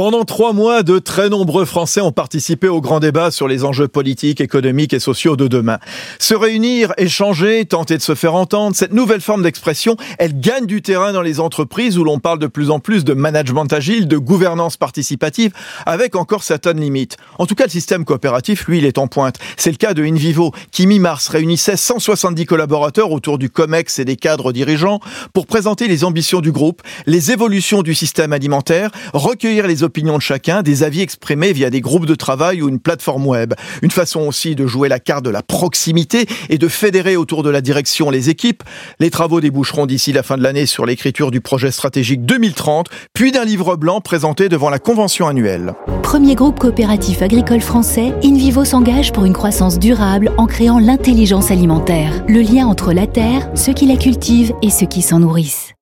Pendant trois mois, de très nombreux Français ont participé au grand débat sur les enjeux politiques, économiques et sociaux de demain. Se réunir, échanger, tenter de se faire entendre, cette nouvelle forme d'expression, elle gagne du terrain dans les entreprises où l'on parle de plus en plus de management agile, de gouvernance participative, avec encore certaines limites. En tout cas, le système coopératif, lui, il est en pointe. C'est le cas de InVivo, qui mi-mars réunissait 170 collaborateurs autour du COMEX et des cadres dirigeants pour présenter les ambitions du groupe, les évolutions du système alimentaire, recueillir les opinions de chacun, des avis exprimés via des groupes de travail ou une plateforme web. Une façon aussi de jouer la carte de la proximité et de fédérer autour de la direction les équipes. Les travaux déboucheront d'ici la fin de l'année sur l'écriture du projet stratégique 2030, puis d'un livre blanc présenté devant la convention annuelle. Premier groupe coopératif agricole français, InVivo s'engage pour une croissance durable en créant l'intelligence alimentaire, le lien entre la terre, ceux qui la cultivent et ceux qui s'en nourrissent.